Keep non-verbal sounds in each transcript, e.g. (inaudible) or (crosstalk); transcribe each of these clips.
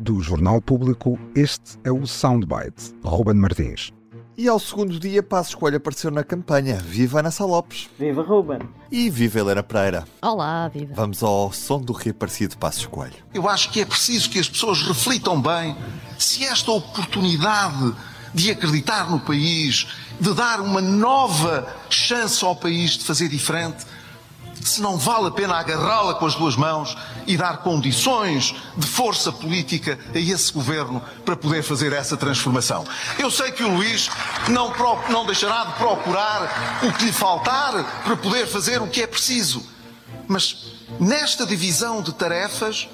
Do Jornal Público, este é o Soundbite. Ruben Martins. E ao segundo dia, Passo Coelho apareceu na campanha. Viva Ana Lopes. Viva Ruben. E viva Helena Pereira. Olá, viva. Vamos ao som do reaparecido Passos Coelho. Eu acho que é preciso que as pessoas reflitam bem se esta oportunidade de acreditar no país, de dar uma nova chance ao país de fazer diferente, se não vale a pena agarrá-la com as duas mãos e dar condições de força política a esse governo para poder fazer essa transformação. Eu sei que o Luís não, não deixará de procurar o que lhe faltar para poder fazer o que é preciso. Mas nesta divisão de tarefas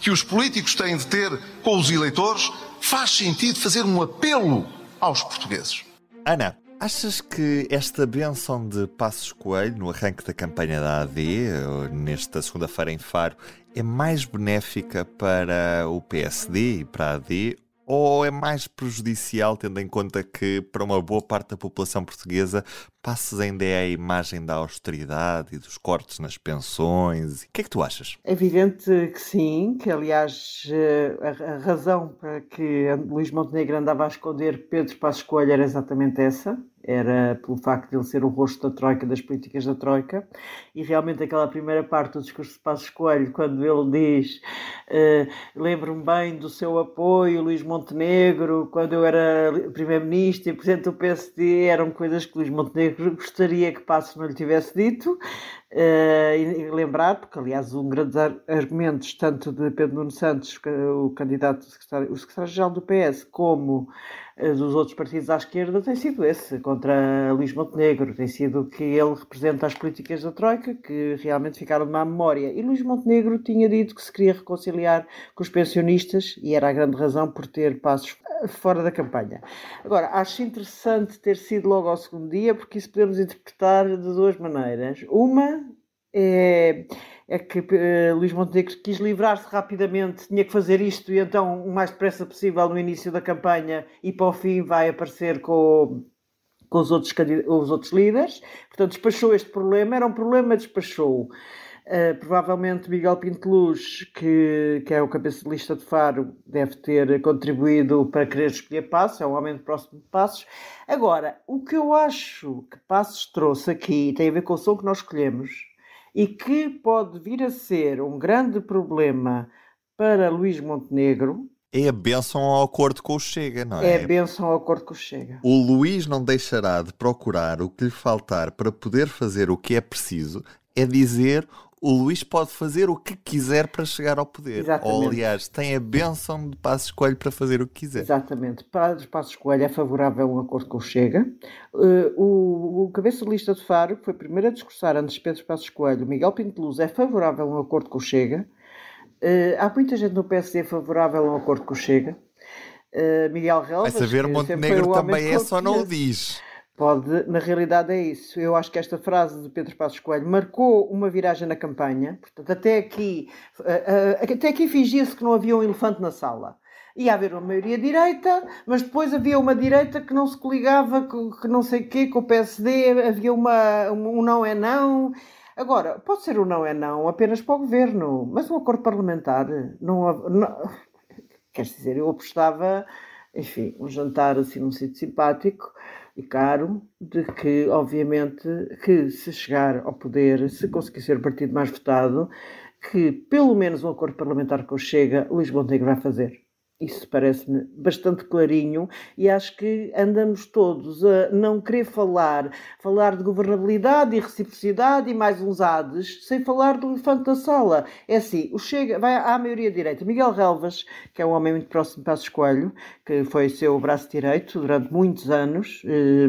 que os políticos têm de ter com os eleitores, faz sentido fazer um apelo aos portugueses. Ana, Achas que esta benção de Passos Coelho no arranque da campanha da AD, nesta segunda-feira em Faro, é mais benéfica para o PSD e para a AD ou é mais prejudicial, tendo em conta que, para uma boa parte da população portuguesa, Passos ainda é a imagem da austeridade e dos cortes nas pensões? O que é que tu achas? É evidente que sim, que aliás eh, a razão para que Luís Montenegro andava a esconder Pedro Passos Coelho era exatamente essa, era pelo facto de ele ser o rosto da Troika, das políticas da Troika, e realmente aquela primeira parte do discurso de Passos Coelho, quando ele diz uh, lembro-me bem do seu apoio, Luís Montenegro, quando eu era Primeiro-Ministro e Presidente do PSD, eram coisas que Luís Montenegro gostaria que Passos não lhe tivesse dito, uh, e lembrar, porque aliás um grande argumento tanto de Pedro Nuno Santos, o candidato, o secretário-geral do PS, como eh, dos outros partidos à esquerda tem sido esse, contra Luís Montenegro, tem sido que ele representa as políticas da Troika, que realmente ficaram má memória. E Luís Montenegro tinha dito que se queria reconciliar com os pensionistas, e era a grande razão por ter passos fora da campanha. Agora, acho interessante ter sido logo ao segundo dia, porque isso podemos interpretar de duas maneiras. Uma é é que uh, Luís Montenegro quis livrar-se rapidamente, tinha que fazer isto e então o mais depressa possível no início da campanha e para o fim vai aparecer com, com os, outros, os outros líderes. Portanto, despachou este problema, era um problema, despachou. Uh, provavelmente Miguel Pinteluz, que, que é o cabeça de lista de Faro, deve ter contribuído para querer escolher Passos, é um homem próximo de Passos. Agora, o que eu acho que Passos trouxe aqui tem a ver com o som que nós escolhemos, e que pode vir a ser um grande problema para Luís Montenegro. É a benção ao acordo com o Chega, não é? É a benção ao acordo com o Chega. O Luís não deixará de procurar o que lhe faltar para poder fazer o que é preciso, é dizer o Luís pode fazer o que quiser para chegar ao poder. Exatamente. Ou, aliás, tem a benção de Passos Coelho para fazer o que quiser. Exatamente. Passos Coelho é favorável a um acordo com o Chega. Uh, o, o cabeça de lista de Faro, que foi primeiro a discursar antes de Pedro Passos Coelho, Miguel Pinto Luz, é favorável a um acordo com o Chega. Uh, há muita gente no PSD favorável a um acordo com o Chega. Uh, Miguel Relvas... Vai saber, Montenegro também é, só não o diz. Pode, na realidade é isso. Eu acho que esta frase de Pedro Passos Coelho marcou uma viragem na campanha. Portanto, até aqui, uh, uh, até aqui fingia-se que não havia um elefante na sala. Ia haver uma maioria direita, mas depois havia uma direita que não se coligava, com, que não sei o quê, com o PSD, havia uma, um não é não. Agora, pode ser um não é não apenas para o governo, mas um acordo parlamentar não, não quer dizer, eu apostava, enfim, um jantar assim num sítio simpático e caro, de que, obviamente, que se chegar ao poder, se conseguir ser o partido mais votado, que pelo menos um acordo parlamentar com o Chega, Luís Montenegro vai fazer. Isso parece-me bastante clarinho e acho que andamos todos a não querer falar, falar de governabilidade e reciprocidade e mais uns ades, sem falar do elefante da sala. É assim, o Chega vai à maioria direita. Miguel Relvas, que é um homem muito próximo de Passos Coelho, que foi seu braço direito durante muitos anos, eh,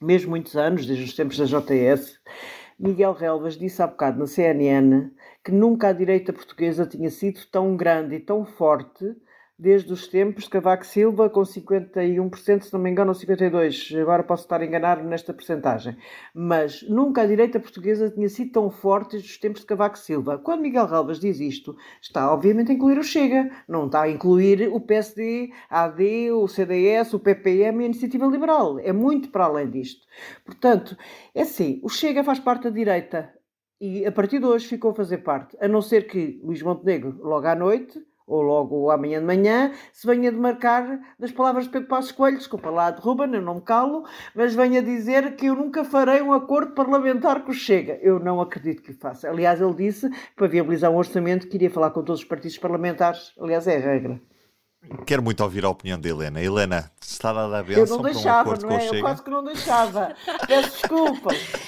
mesmo muitos anos, desde os tempos da JS, Miguel Relvas disse há bocado na CNN que nunca a direita portuguesa tinha sido tão grande e tão forte desde os tempos de Cavaco Silva, com 51%, se não me engano, ou 52%. Agora posso estar enganado nesta percentagem. Mas nunca a direita portuguesa tinha sido tão forte desde os tempos de Cavaco Silva. Quando Miguel Galvas diz isto, está obviamente a incluir o Chega, não está a incluir o PSD, a AD, o CDS, o PPM e a Iniciativa Liberal. É muito para além disto. Portanto, é assim, o Chega faz parte da direita e a partir de hoje ficou a fazer parte, a não ser que Luís Montenegro, logo à noite, ou logo amanhã de manhã, se venha demarcar das palavras de Pedro Passos Coelho, desculpa lá, derruba eu não me calo, mas venha dizer que eu nunca farei um acordo parlamentar com o Chega. Eu não acredito que o faça. Aliás, ele disse, para viabilizar um orçamento, que iria falar com todos os partidos parlamentares. Aliás, é a regra. Quero muito ouvir a opinião da Helena. Helena, está dada a benção Eu não deixava, um não é? Eu quase que não deixava. Peço desculpa. (laughs)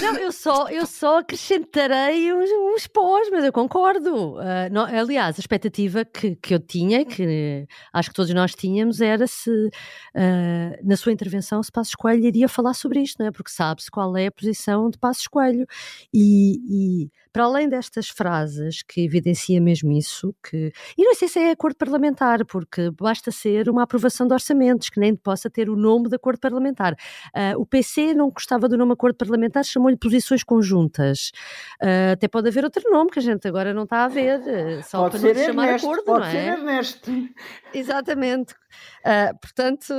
Não, eu só, eu só acrescentarei os, os pós, mas eu concordo. Uh, não, aliás, a expectativa que, que eu tinha, que acho que todos nós tínhamos, era se uh, na sua intervenção se Passos Coelho iria falar sobre isto, não é? Porque sabe-se qual é a posição de Passos Coelho. E, e para além destas frases que evidencia mesmo isso, que e não sei se é acordo parlamentar, porque basta ser uma aprovação de orçamentos, que nem possa ter o nome de acordo parlamentar. Uh, o PC não gostava do nome acordo parlamentar, chamou-lhe posições conjuntas. Uh, até pode haver outro nome que a gente agora não está a ver, uh, só pode para ser não chamar Ernesto, acordo, pode não é? ser Ernesto. Exatamente. portanto,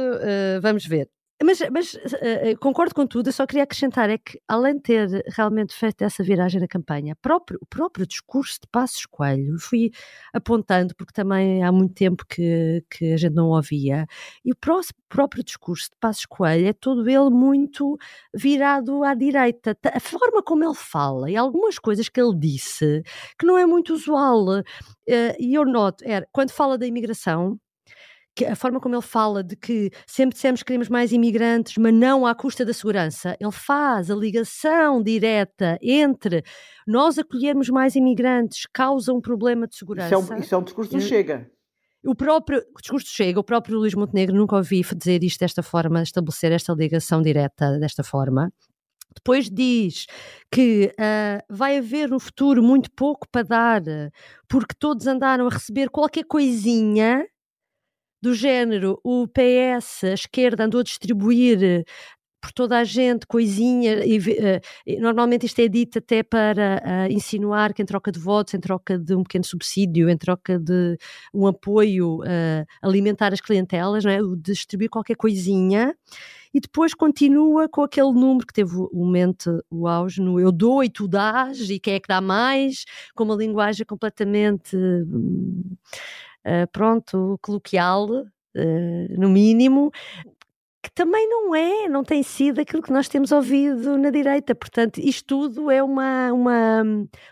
vamos ver. Mas, mas uh, concordo com tudo, eu só queria acrescentar é que, além de ter realmente feito essa viragem na campanha, próprio, o próprio discurso de Passos Coelho, fui apontando, porque também há muito tempo que, que a gente não ouvia, e o próximo, próprio discurso de Passos Coelho é todo ele muito virado à direita. A forma como ele fala e algumas coisas que ele disse, que não é muito usual, uh, e eu noto, era, quando fala da imigração, a forma como ele fala de que sempre dissemos que queremos mais imigrantes, mas não à custa da segurança, ele faz a ligação direta entre nós acolhermos mais imigrantes causa um problema de segurança. Isso é um, isso é um discurso do Chega. O próprio o discurso Chega, o próprio Luís Montenegro nunca ouvi dizer isto desta forma, estabelecer esta ligação direta desta forma. Depois diz que uh, vai haver no futuro muito pouco para dar, porque todos andaram a receber qualquer coisinha do género o PS, a esquerda, andou a distribuir eh, por toda a gente coisinha, e, uh, normalmente isto é dito até para uh, insinuar que em troca de votos, em troca de um pequeno subsídio, em troca de um apoio uh, alimentar as clientelas, não é? o distribuir qualquer coisinha, e depois continua com aquele número que teve o momento, o auge, no eu dou e tu dás, e quem é que dá mais, com uma linguagem completamente uh, pronto, coloquial, uh, no mínimo, que também não é, não tem sido aquilo que nós temos ouvido na direita. Portanto, isto tudo é uma, uma,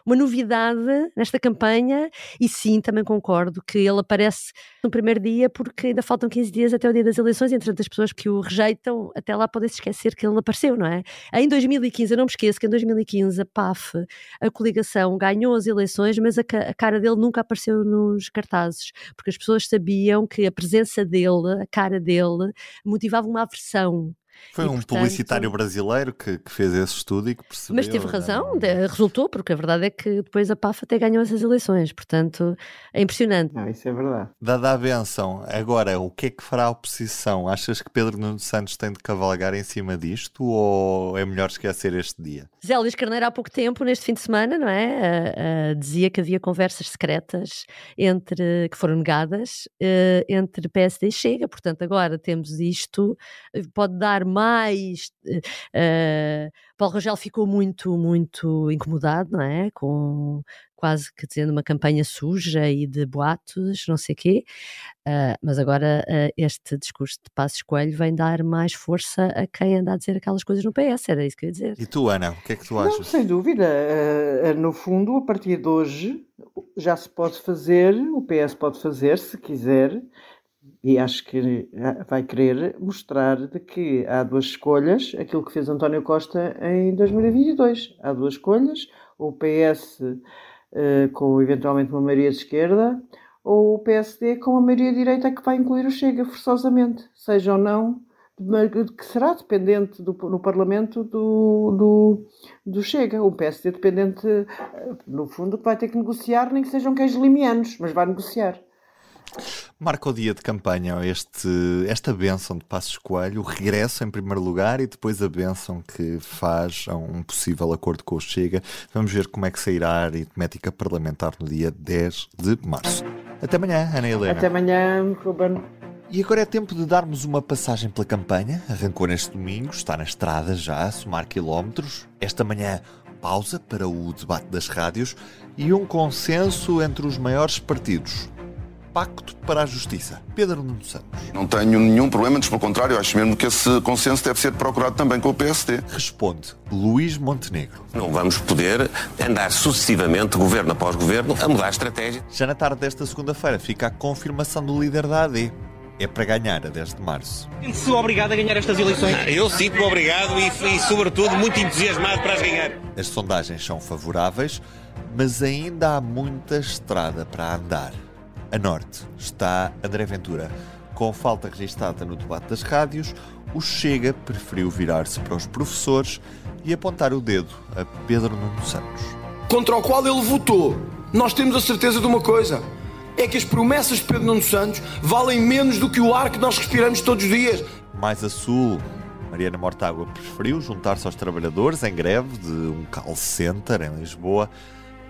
uma novidade nesta campanha e sim, também concordo que ele aparece no primeiro dia porque ainda faltam 15 dias até o dia das eleições entre as pessoas que o rejeitam, até lá podem se esquecer que ele apareceu, não é? Em 2015, eu não me esqueço que em 2015 a PAF, a coligação, ganhou as eleições, mas a, a cara dele nunca apareceu nos cartazes, porque as pessoas sabiam que a presença dele, a cara dele, motivava uma aversão. Foi e, um portanto, publicitário brasileiro que, que, fez esse estudo e que percebeu. Mas teve razão, de, resultou, porque a verdade é que depois a PAF até ganhou essas eleições, portanto é impressionante. Não, isso é verdade. Dada a benção, agora o que é que fará a oposição? Achas que Pedro Nuno Santos tem de cavalgar em cima disto ou é melhor esquecer este dia? Zé Luís Carneiro há pouco tempo, neste fim de semana, não é? Uh, uh, dizia que havia conversas secretas entre que foram negadas uh, entre PSD e Chega, portanto agora temos isto, pode dar mais. Uh, Paulo Rogel ficou muito, muito incomodado, não é? Com quase que dizendo uma campanha suja e de boatos, não sei o quê. Uh, mas agora uh, este discurso de Passos Coelho vem dar mais força a quem anda a dizer aquelas coisas no PS, era isso que eu ia dizer. E tu, Ana, o que é que tu achas? Não, sem dúvida. Uh, no fundo, a partir de hoje, já se pode fazer, o PS pode fazer, se quiser, e acho que vai querer mostrar de que há duas escolhas, aquilo que fez António Costa em 2022. Há duas escolhas, o PS uh, com eventualmente uma maioria de esquerda, ou o PSD com uma maioria direita que vai incluir o Chega forçosamente, seja ou não, que será dependente do, no Parlamento do, do, do Chega. O PSD dependente, no fundo, que vai ter que negociar, nem que sejam queijos limianos, mas vai negociar. Marca o dia de campanha este, esta benção de Passos Coelho, o regresso em primeiro lugar e depois a benção que faz a um possível acordo com o Chega. Vamos ver como é que sairá a aritmética parlamentar no dia 10 de março. Até amanhã, Ana Helena. Até amanhã, Ruben. E agora é tempo de darmos uma passagem pela campanha. Arrancou neste domingo, está na estrada já a somar quilómetros. Esta manhã, pausa para o debate das rádios e um consenso entre os maiores partidos. Pacto para a Justiça. Pedro Nuno Santos. Não tenho nenhum problema, antes pelo contrário, acho mesmo que esse consenso deve ser procurado também com o PSD. Responde Luís Montenegro. Não vamos poder andar sucessivamente, governo após governo, a mudar a estratégia. Já na tarde desta segunda-feira fica a confirmação do líder da AD. É para ganhar a 10 de março. Sente-se obrigado a ganhar estas eleições? Eu sinto-me obrigado e, e, sobretudo, muito entusiasmado para as ganhar. As sondagens são favoráveis, mas ainda há muita estrada para andar. A norte está André Ventura. Com falta registada no debate das rádios, o Chega preferiu virar-se para os professores e apontar o dedo a Pedro Nuno Santos. Contra o qual ele votou. Nós temos a certeza de uma coisa: é que as promessas de Pedro Nuno Santos valem menos do que o ar que nós respiramos todos os dias. Mais a sul, Mariana Mortágua preferiu juntar-se aos trabalhadores em greve de um call center em Lisboa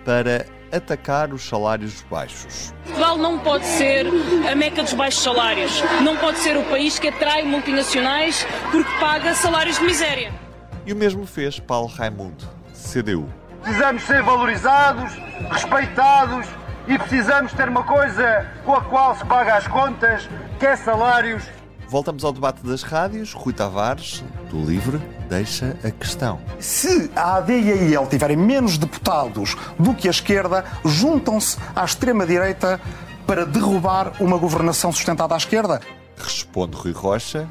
para atacar os salários baixos. Portugal não pode ser a meca dos baixos salários. Não pode ser o país que atrai multinacionais porque paga salários de miséria. E o mesmo fez Paulo Raimundo, CDU. Precisamos ser valorizados, respeitados e precisamos ter uma coisa com a qual se paga as contas, que é salários. Voltamos ao debate das rádios. Rui Tavares, do Livre, deixa a questão. Se a AD e a IEL tiverem menos deputados do que a esquerda, juntam-se à extrema-direita para derrubar uma governação sustentada à esquerda? Responde Rui Rocha,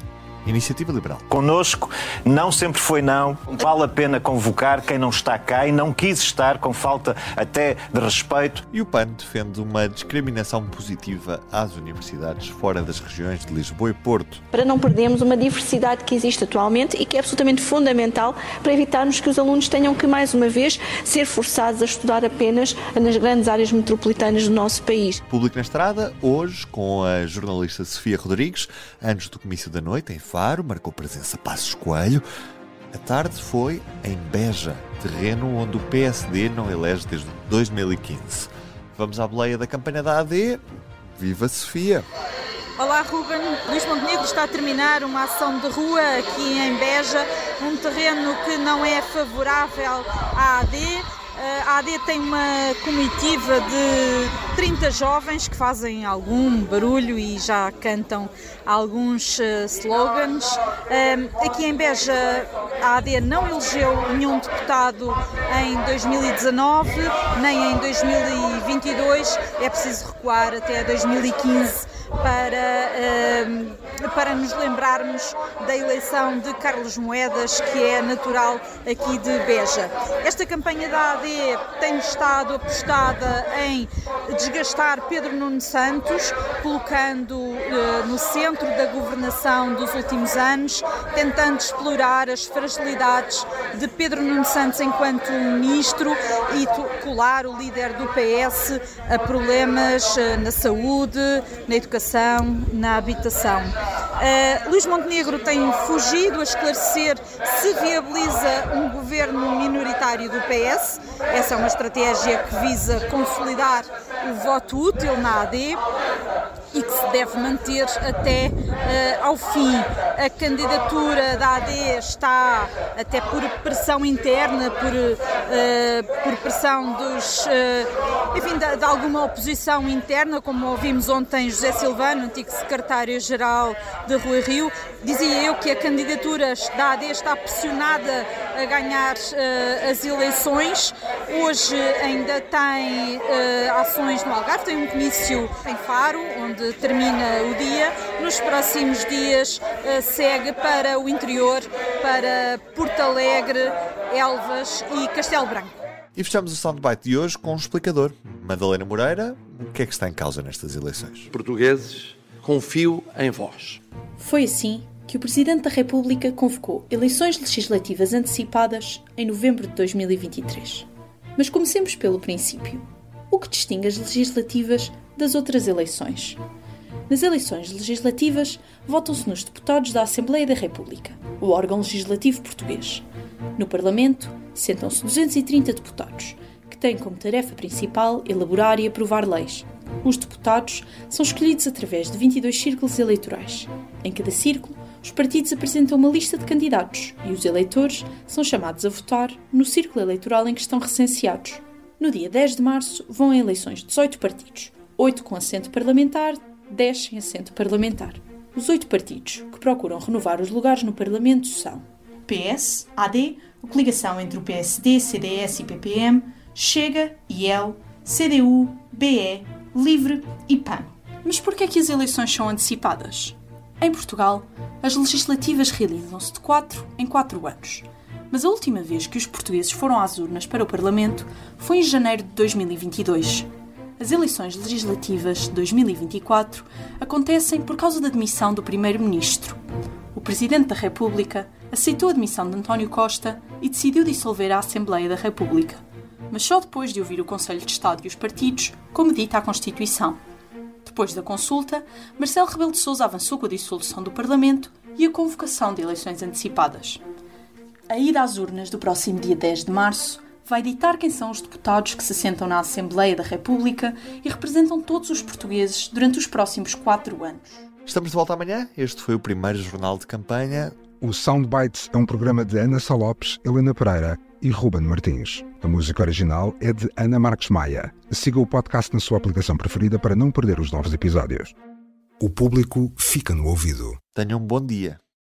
Iniciativa Liberal. Conosco não sempre foi não. Vale a pena convocar quem não está cá e não quis estar com falta até de respeito. E o PAN defende uma discriminação positiva às universidades fora das regiões de Lisboa e Porto. Para não perdermos uma diversidade que existe atualmente e que é absolutamente fundamental para evitarmos que os alunos tenham que, mais uma vez, ser forçados a estudar apenas nas grandes áreas metropolitanas do nosso país. Público na Estrada, hoje, com a jornalista Sofia Rodrigues, antes do comício da noite, em Faro, marcou presença Passos Coelho. A tarde foi em Beja, terreno onde o PSD não elege desde 2015. Vamos à boleia da campanha da AD. Viva Sofia! Olá Ruben, Luís Montenegro está a terminar uma ação de rua aqui em Beja, um terreno que não é favorável à AD, a AD tem uma comitiva de 30 jovens que fazem algum barulho e já cantam alguns eh, slogans. Aqui em Beja, a AD não elegeu nenhum deputado em 2019 nem em 2022, é preciso recuar até 2015 para, para nos lembrarmos da eleição de Carlos Moedas, que é natural aqui de Beja. Esta campanha da AD tem estado apostada em desgastar Pedro Nuno Santos, colocando uh, no centro da governação dos últimos anos, tentando explorar as fragilidades de Pedro Nuno Santos enquanto ministro e colar o líder do PS a problemas uh, na saúde, na educação, na habitação. Uh, Luís Montenegro tem fugido a esclarecer se viabiliza um governo minoritário do PS. Essa é uma estratégia que visa consolidar o voto útil na AD e deve manter até uh, ao fim. A candidatura da AD está, até por pressão interna, por, uh, por pressão dos, uh, enfim, de, de, alguma oposição interna, como ouvimos ontem José Silvano, antigo secretário-geral de Rui Rio, dizia eu que a candidatura da AD está pressionada a ganhar as eleições. Hoje ainda tem ações no Algarve, tem um comício em Faro, onde termina o dia. Nos próximos dias uh, segue para o interior, para Porto Alegre, Elvas e Castelo Branco. E fechamos o soundbite de hoje com um explicador. Madalena Moreira, o que é que está em causa nestas eleições? Portugueses, confio em vós. Foi assim que o Presidente da República convocou eleições legislativas antecipadas em novembro de 2023. Mas comecemos pelo princípio. O que distingue as legislativas das outras eleições? Nas eleições legislativas, votam-se nos deputados da Assembleia da República, o órgão legislativo português. No Parlamento, sentam-se 230 deputados, que têm como tarefa principal elaborar e aprovar leis. Os deputados são escolhidos através de 22 círculos eleitorais. Em cada círculo, os partidos apresentam uma lista de candidatos e os eleitores são chamados a votar no círculo eleitoral em que estão recenseados. No dia 10 de março vão a eleições 18 partidos, 8 com assento parlamentar, 10 sem assento parlamentar. Os oito partidos que procuram renovar os lugares no Parlamento são PS, AD, a coligação entre o PSD, CDS e PPM, Chega, IEL, CDU, BE, Livre e PAN. Mas por que é que as eleições são antecipadas? Em Portugal, as legislativas realizam-se de 4 em 4 anos. Mas a última vez que os portugueses foram às urnas para o Parlamento foi em janeiro de 2022. As eleições legislativas de 2024 acontecem por causa da demissão do Primeiro-Ministro. O Presidente da República aceitou a demissão de António Costa e decidiu dissolver a Assembleia da República, mas só depois de ouvir o Conselho de Estado e os partidos, como dita a Constituição. Depois da consulta, Marcelo Rebelo de Sousa avançou com a dissolução do Parlamento e a convocação de eleições antecipadas. A ida às urnas do próximo dia 10 de março vai ditar quem são os deputados que se sentam na Assembleia da República e representam todos os portugueses durante os próximos quatro anos. Estamos de volta amanhã. Este foi o primeiro jornal de campanha. O Soundbites é um programa de Ana Salopes, Helena Pereira e Ruben Martins. A música original é de Ana Marques Maia. Siga o podcast na sua aplicação preferida para não perder os novos episódios. O público fica no ouvido. Tenham um bom dia.